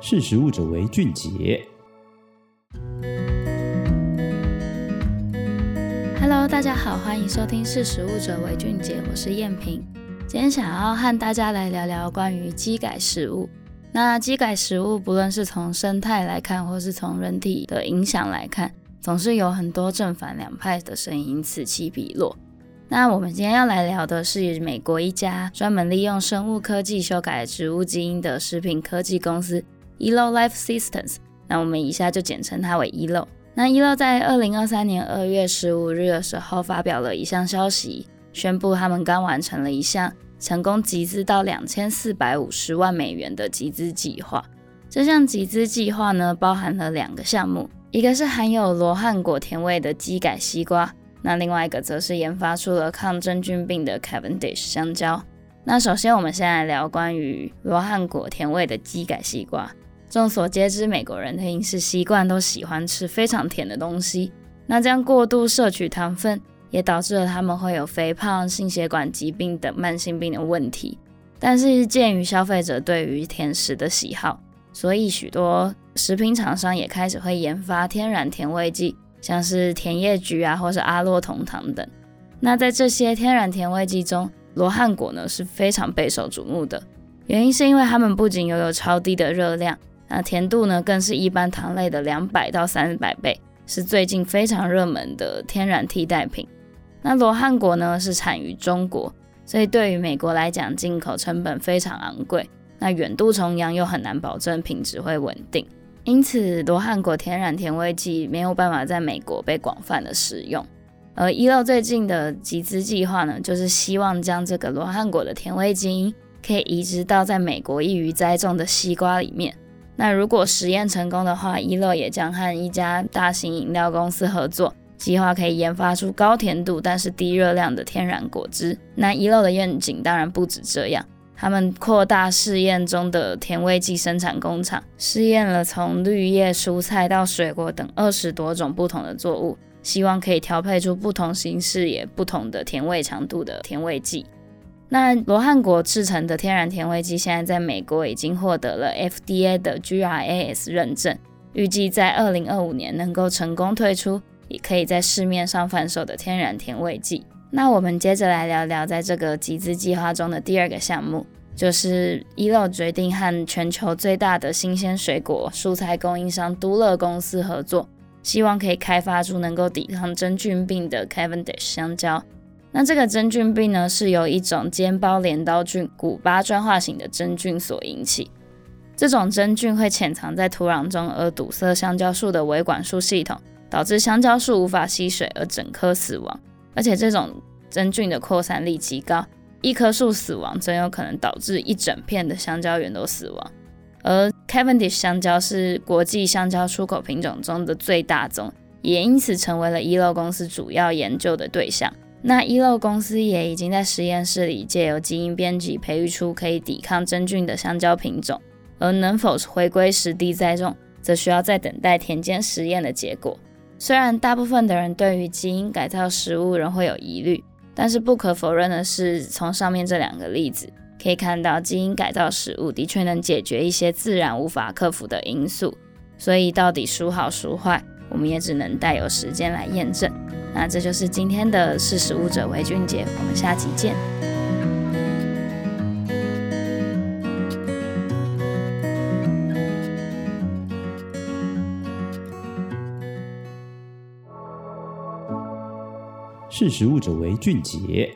识食物者为俊杰。Hello，大家好，欢迎收听识食物者为俊杰，我是燕萍。今天想要和大家来聊聊关于基改食物。那基改食物，不论是从生态来看，或是从人体的影响来看，总是有很多正反两派的声音此起彼落。那我们今天要来聊的是美国一家专门利用生物科技修改植物基因的食品科技公司 Elo Life Systems。那我们以下就简称它为 Elo。那 Elo 在二零二三年二月十五日的时候发表了一项消息，宣布他们刚完成了一项。成功集资到两千四百五十万美元的集资计划。这项集资计划呢，包含了两个项目，一个是含有罗汉果甜味的基改西瓜，那另外一个则是研发出了抗真菌病的 Cavendish 香蕉。那首先，我们先来聊关于罗汉果甜味的基改西瓜。众所皆知，美国人的饮食习惯都喜欢吃非常甜的东西，那这样过度摄取糖分，也导致了他们会有肥胖、心血管疾病等慢性病的问题。但是鉴于消费者对于甜食的喜好，所以许多食品厂商也开始会研发天然甜味剂，像是甜叶菊啊，或是阿洛酮糖等。那在这些天然甜味剂中，罗汉果呢是非常备受瞩目的。原因是因为它们不仅拥有超低的热量，那甜度呢更是一般糖类的两百到三百倍，是最近非常热门的天然替代品。那罗汉果呢是产于中国，所以对于美国来讲，进口成本非常昂贵。那远渡重洋又很难保证品质会稳定，因此罗汉果天然甜味剂没有办法在美国被广泛的使用。而 Elo 最近的集资计划呢，就是希望将这个罗汉果的甜味基因可以移植到在美国易于栽种的西瓜里面。那如果实验成功的话，Elo 也将和一家大型饮料公司合作。计划可以研发出高甜度但是低热量的天然果汁。那 Elo 的愿景当然不止这样，他们扩大试验中的甜味剂生产工厂，试验了从绿叶蔬菜到水果等二十多种不同的作物，希望可以调配出不同形式也不同的甜味强度的甜味剂。那罗汉果制成的天然甜味剂现在在美国已经获得了 FDA 的 GRAS 认证，预计在二零二五年能够成功推出。也可以在市面上贩售的天然甜味剂。那我们接着来聊聊，在这个集资计划中的第二个项目，就是 Elo 决定和全球最大的新鲜水果蔬菜供应商都乐公司合作，希望可以开发出能够抵抗真菌病的 Cavendish 香蕉。那这个真菌病呢，是由一种尖孢镰刀菌古巴专化型的真菌所引起。这种真菌会潜藏在土壤中，而堵塞香蕉树的维管束系统。导致香蕉树无法吸水而整棵死亡，而且这种真菌的扩散力极高，一棵树死亡真有可能导致一整片的香蕉园都死亡。而 Cavendish 香蕉是国际香蕉出口品种中的最大宗，也因此成为了 el 公司主要研究的对象。那 Elo 公司也已经在实验室里借由基因编辑培育出可以抵抗真菌的香蕉品种，而能否回归实地栽种，则需要再等待田间实验的结果。虽然大部分的人对于基因改造食物仍会有疑虑，但是不可否认的是，从上面这两个例子可以看到，基因改造食物的确能解决一些自然无法克服的因素。所以到底孰好孰坏，我们也只能待有时间来验证。那这就是今天的识食物者为俊杰，我们下期见。识食物者为俊杰。